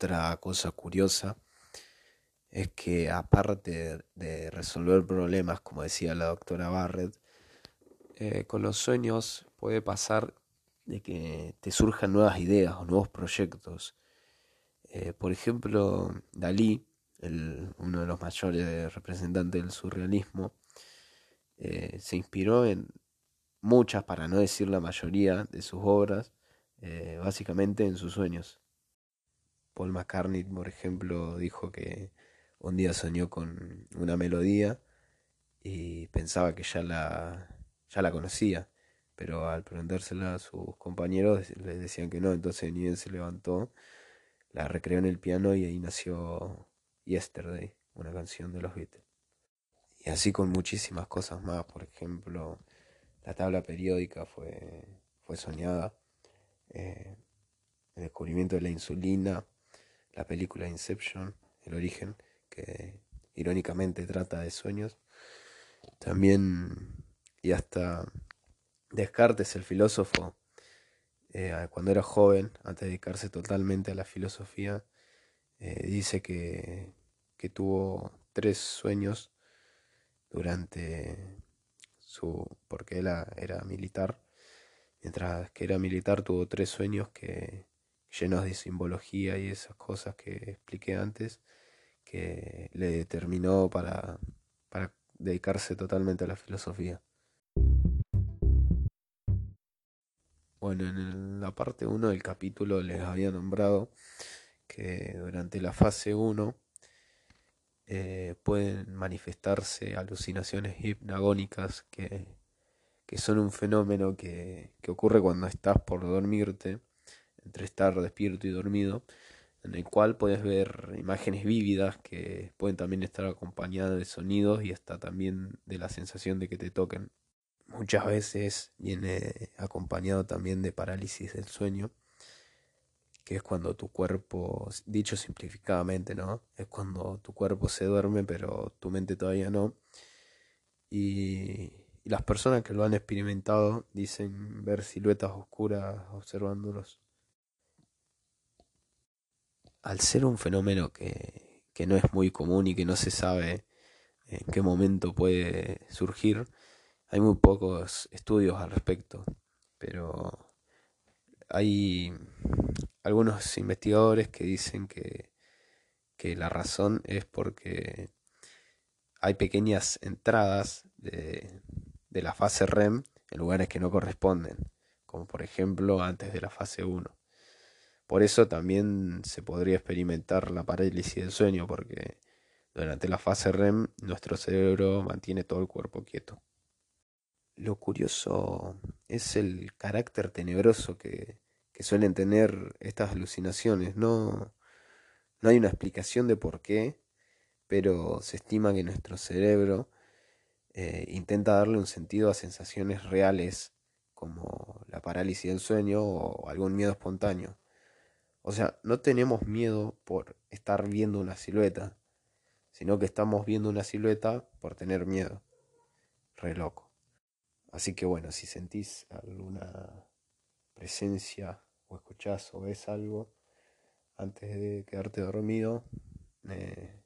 Otra cosa curiosa es que aparte de resolver problemas, como decía la doctora Barrett, eh, con los sueños puede pasar de que te surjan nuevas ideas o nuevos proyectos. Eh, por ejemplo, Dalí, uno de los mayores representantes del surrealismo, eh, se inspiró en muchas, para no decir la mayoría, de sus obras, básicamente en sus sueños. Paul McCartney, por ejemplo, dijo que un día soñó con una melodía y pensaba que ya la, ya la conocía, pero al preguntársela a sus compañeros les decían que no, entonces ni se levantó, la recreó en el piano y ahí nació Yesterday, una canción de los Beatles. Y así con muchísimas cosas más, por ejemplo, la tabla periódica fue, fue soñada, eh, el descubrimiento de la insulina, la película Inception, El origen, que irónicamente trata de sueños. También, y hasta Descartes, el filósofo, eh, cuando era joven, antes de dedicarse totalmente a la filosofía, eh, dice que, que tuvo tres sueños durante su. porque él era militar. Mientras que era militar, tuvo tres sueños que llenos de simbología y esas cosas que expliqué antes, que le determinó para, para dedicarse totalmente a la filosofía. Bueno, en la parte 1 del capítulo les había nombrado que durante la fase 1 eh, pueden manifestarse alucinaciones hipnagónicas que, que son un fenómeno que, que ocurre cuando estás por dormirte entre estar despierto y dormido, en el cual puedes ver imágenes vívidas que pueden también estar acompañadas de sonidos y hasta también de la sensación de que te toquen. Muchas veces viene acompañado también de parálisis del sueño, que es cuando tu cuerpo, dicho simplificadamente, ¿no? Es cuando tu cuerpo se duerme pero tu mente todavía no. Y, y las personas que lo han experimentado dicen ver siluetas oscuras observándolos al ser un fenómeno que, que no es muy común y que no se sabe en qué momento puede surgir, hay muy pocos estudios al respecto, pero hay algunos investigadores que dicen que, que la razón es porque hay pequeñas entradas de, de, la fase REM en lugares que no corresponden, como por ejemplo antes de la fase 1. Por eso también se podría experimentar la parálisis del sueño, porque durante la fase REM nuestro cerebro mantiene todo el cuerpo quieto. Lo curioso es el carácter tenebroso que, suelen tener estas alucinaciones. No, no hay una explicación de por qué, pero se estima que nuestro cerebro eh, intenta darle un sentido a sensaciones reales como la parálisis del sueño o algún miedo espontáneo. O sea, no tenemos miedo por estar viendo una silueta, sino que estamos viendo una silueta por tener miedo. Re loco. Así que bueno, si sentís alguna presencia o escuchás o ves algo antes de quedarte dormido, eh,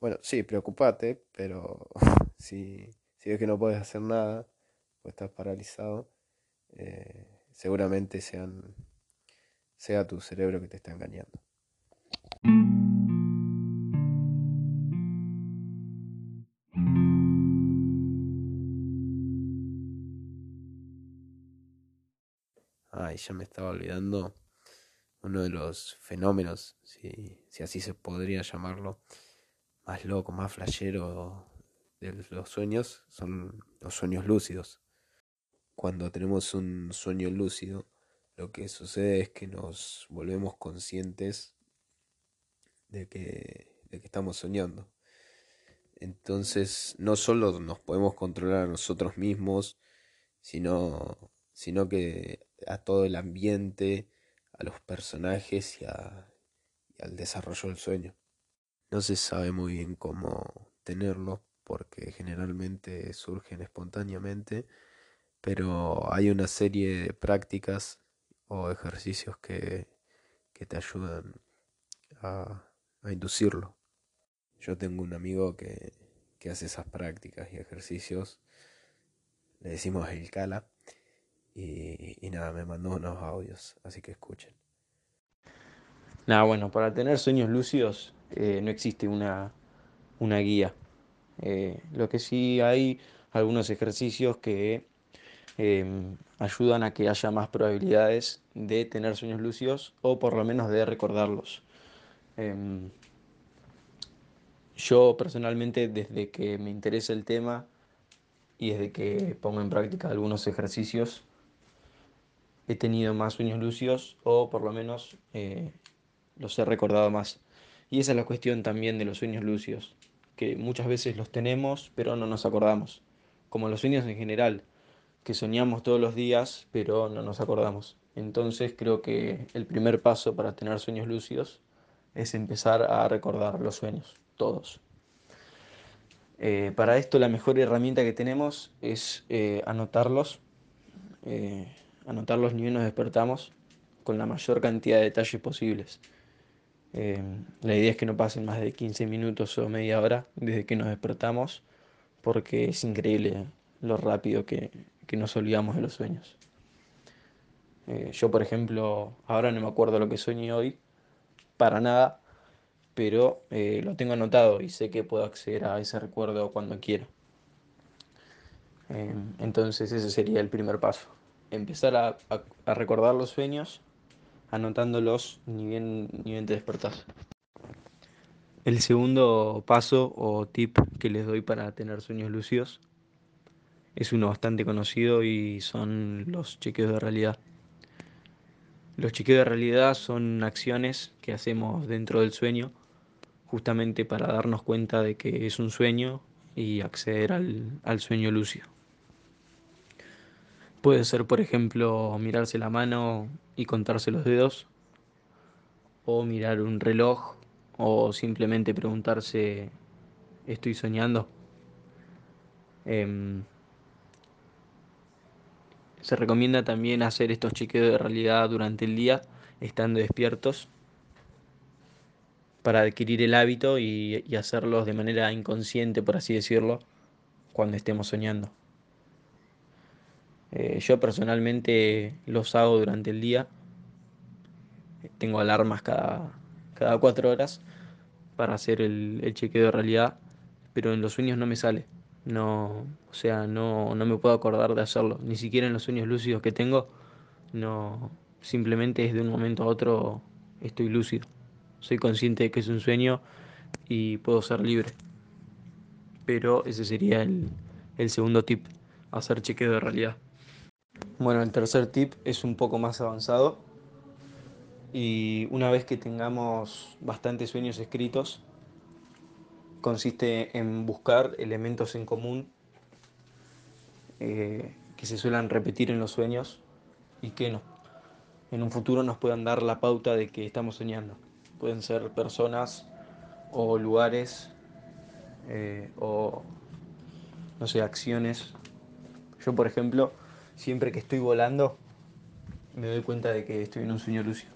bueno, sí, preocupate, pero si, ves que no puedes hacer nada o estás paralizado, eh, seguramente sean sea tu cerebro que te está engañando. Ay, ya me estaba olvidando uno de los fenómenos, si, así se podría llamarlo, más loco, más flashero de los sueños, son los sueños lúcidos. Cuando tenemos un sueño lúcido, lo que sucede es que nos volvemos conscientes de que, de que estamos soñando. Entonces no solo nos podemos controlar a nosotros mismos, sino, sino que a todo el ambiente, a los personajes y, y al desarrollo del sueño. No se sabe muy bien cómo tenerlo porque generalmente surgen espontáneamente, pero hay una serie de prácticas o ejercicios que, que te ayudan a, inducirlo. Yo tengo un amigo que, que hace esas prácticas y ejercicios, le decimos el Cala, y, y nada, me mandó unos audios, así que escuchen. Nada, bueno, para tener sueños lúcidos eh, no existe una, una guía. Eh, lo que sí hay algunos ejercicios que em, ayudan a que haya más probabilidades de tener sueños lúcidos o por lo menos de recordarlos. Em, yo personalmente desde que me interesa el tema y desde que pongo en práctica algunos ejercicios he tenido más sueños lúcidos o por lo menos eh, los he recordado más. Y esa es la cuestión también de los sueños lúcidos, que muchas veces los tenemos pero no nos acordamos, como los sueños en general, que soñamos todos los días pero no nos acordamos. Entonces creo que el primer paso para tener sueños lúcidos es empezar a recordar los sueños, todos. Eh, para esto la mejor herramienta que tenemos es eh, anotarlos, eh, anotarlos ni bien nos despertamos con la mayor cantidad de detalles posibles. la idea es que no pasen más de 15 minutos o media hora desde que nos despertamos porque es increíble lo rápido que, que nos olvidamos de los sueños. yo, por ejemplo, ahora no me acuerdo lo que soñé hoy, para nada, pero eh, lo tengo anotado y sé que puedo acceder a ese recuerdo cuando quiera. Em, entonces ese sería el primer paso. Empezar a, recordar los sueños anotándolos ni bien, ni bien te despertás. El segundo paso o tip que les doy para tener sueños lúcidos es uno bastante conocido y son los chequeos de realidad. Los chequeos de realidad son acciones que hacemos dentro del sueño justamente para darnos cuenta de que es un sueño y acceder al, sueño lúcido. Puede ser, por ejemplo, mirarse la mano y contarse los dedos, o mirar un reloj, o simplemente preguntarse, ¿estoy soñando? Em, se recomienda también hacer estos chequeos de realidad durante el día, estando despiertos, para adquirir el hábito y, hacerlos de manera inconsciente, por así decirlo, cuando estemos soñando. Eh, yo personalmente los hago durante el día. Tengo alarmas cada, cada cuatro horas para hacer el, el, chequeo de realidad, pero en los sueños no me sale. No, o sea, no, no me puedo acordar de hacerlo. Ni siquiera en los sueños lúcidos que tengo, no, simplemente es de un momento a otro estoy lúcido soy consciente de que es un sueño y puedo ser libre. Pero ese sería el, segundo tip, hacer chequeo de realidad. Bueno, el tercer tip es un poco más avanzado y una vez que tengamos bastantes sueños escritos, consiste en buscar elementos en común eh, que se suelen repetir en los sueños y que no, en un futuro nos puedan dar la pauta de que estamos soñando pueden ser personas o lugares eh, o, no sé, acciones. Yo, por ejemplo, siempre que estoy volando, me doy cuenta de que estoy en un sueño lúcido.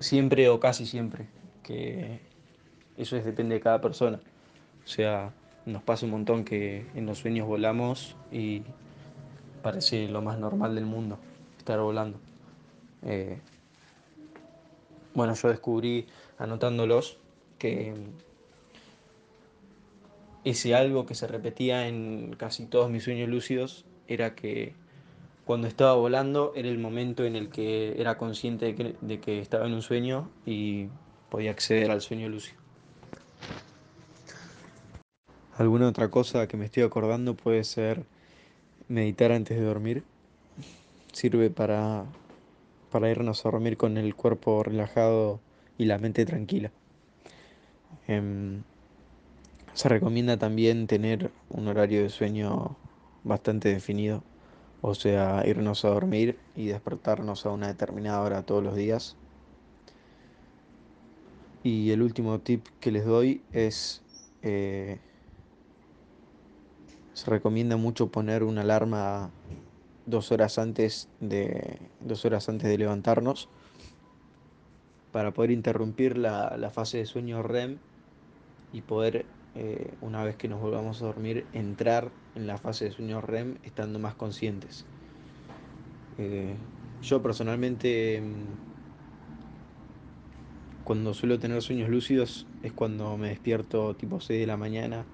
Siempre o casi siempre, que eso es, depende de cada persona. O sea, nos pasa un montón que en los sueños volamos y parece lo más normal del mundo estar volando. Eh, bueno, yo descubrí anotándolos que ese algo que se repetía en casi todos mis sueños lúcidos era que cuando estaba volando era el momento en el que era consciente de que, estaba en un sueño y podía acceder al sueño lúcido. Alguna otra cosa que me estoy acordando puede ser meditar antes de dormir. Sirve para para irnos a dormir con el cuerpo relajado y la mente tranquila. Em, se recomienda también tener un horario de sueño bastante definido, o sea, irnos a dormir y despertarnos a una determinada hora todos los días. Y el último tip que les doy es, eh, se recomienda mucho poner una alarma dos horas antes de, dos horas antes de levantarnos para poder interrumpir la, la fase de sueño REM y poder, eh, una vez que nos volvamos a dormir, entrar en la fase de sueño REM estando más conscientes. Eh, yo personalmente, mm, cuando suelo tener sueños lúcidos, es cuando me despierto tipo 6 de la mañana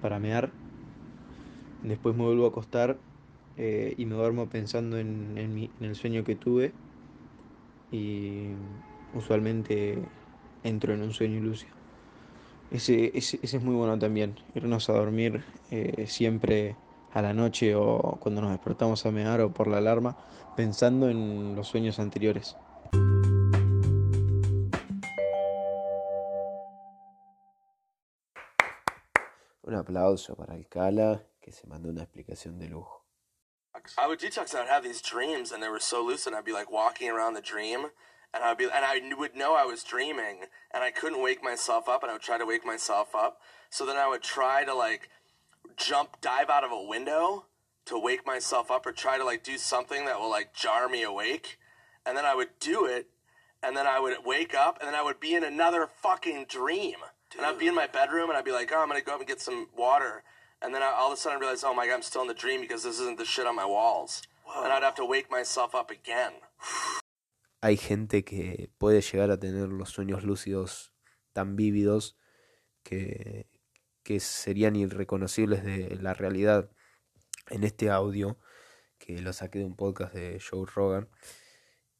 para mear. Después me vuelvo a acostar eh, y me duermo pensando en, el sueño que tuve. Y usualmente entro en un sueño lúcido. Ese, es muy bueno también, irnos a dormir eh, siempre a la noche o cuando nos despertamos a mear o por la alarma, pensando en los sueños anteriores. Un aplauso para el Cala que se mandó una explicación de lujo. I would detox. I would have these dreams, and they were so lucid. I'd be like walking around the dream, and I'd be, and I would know I was dreaming, and I couldn't wake myself up, and I would try to wake myself up. So then I would try to like jump, dive out of a window to wake myself up, or try to like do something that will like jar me awake, and then I would do it, and then I would wake up, and then I would be in another fucking dream, Dude. and I'd be in my bedroom, and I'd be like, oh, I'm gonna go up and get some water. And then I, all of a sudden I realized, oh my god, I'm still in the dream because this isn't the shit on my walls. Whoa. And I'd have to wake myself up again. Hay gente que puede llegar a tener los sueños lúcidos tan vívidos que, que serían irreconocibles de la realidad. En este audio, que lo saqué de un podcast de Joe Rogan,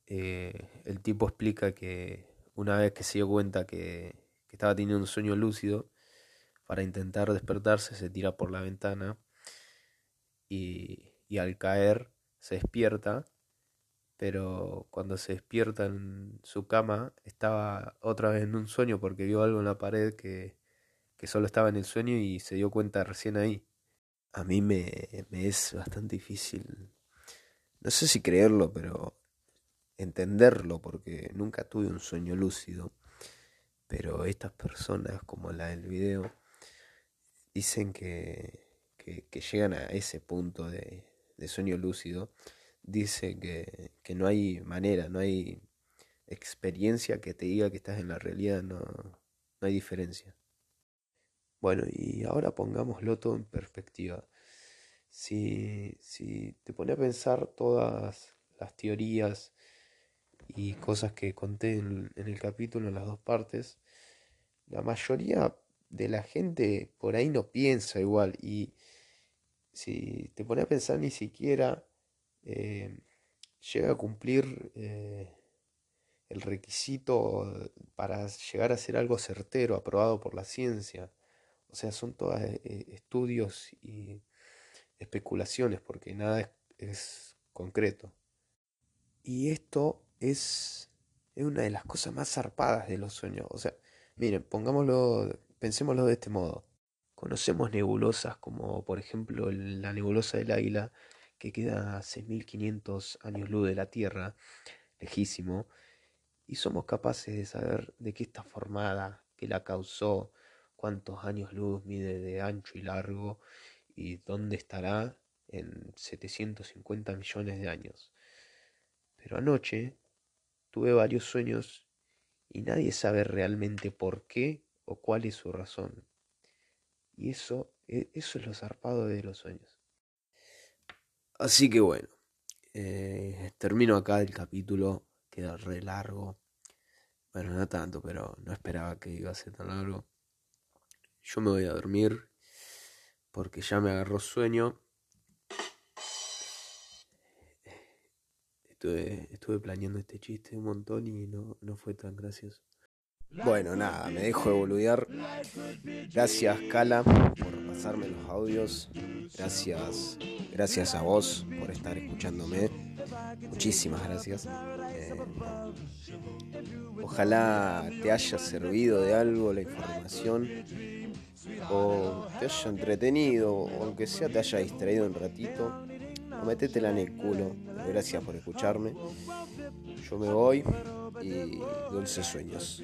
eh, el tipo explica que una vez que se dio cuenta que, que estaba teniendo un sueño lúcido, para intentar despertarse se tira por la ventana y, al caer se despierta, pero cuando se despierta en su cama estaba otra vez en un sueño porque vio algo en la pared que, que solo estaba en el sueño y se dio cuenta recién ahí. A mí me es bastante difícil, no sé si creerlo, pero entenderlo porque nunca tuve un sueño lúcido. Pero estas personas, como la del video, dicen que, que, llegan a ese punto de, de sueño lúcido, dice que, que, no hay manera, no hay experiencia que te diga que estás en la realidad, no, no hay diferencia. Bueno, y ahora pongámoslo todo en perspectiva. Si, si te pone a pensar todas las teorías y cosas que conté en, en el capítulo en las dos partes, la mayoría de la gente por ahí no piensa igual. Y si te pones a pensar, ni siquiera eh, llega a cumplir eh, el requisito para llegar a ser algo certero, aprobado por la ciencia. O sea, son todos eh, estudios y especulaciones, porque nada es, concreto. Y esto es, es una de las cosas más zarpadas de los sueños. O sea, miren, pongámoslo Pensémoslo de este modo. Conocemos nebulosas como por ejemplo la nebulosa del Águila, que queda a 6.500 años luz de la Tierra, lejísimo, y somos capaces de saber de qué está formada, qué la causó, cuántos años luz mide de ancho y largo, y dónde estará en 750 millones de años. Pero anoche tuve varios sueños y nadie sabe realmente por qué o cuál es su razón. Y eso, e, eso es lo zarpado de los sueños. Así que bueno, eh, termino acá el capítulo, queda re largo. Bueno, no tanto, pero no esperaba que iba a ser tan largo. Yo me voy a dormir porque ya me agarró sueño. Estuve, estuve planeando este chiste un montón y no, no fue tan gracioso. Bueno, nada, me dejo de. Gracias, Cala, por pasarme los audios. Gracias, gracias a vos por estar escuchándome. Muchísimas gracias. Eh, ojalá te haya servido de algo la información o te haya entretenido o aunque sea te haya distraído un ratito. O metétela en el culo. Gracias por escucharme. Yo me voy y dulces sueños.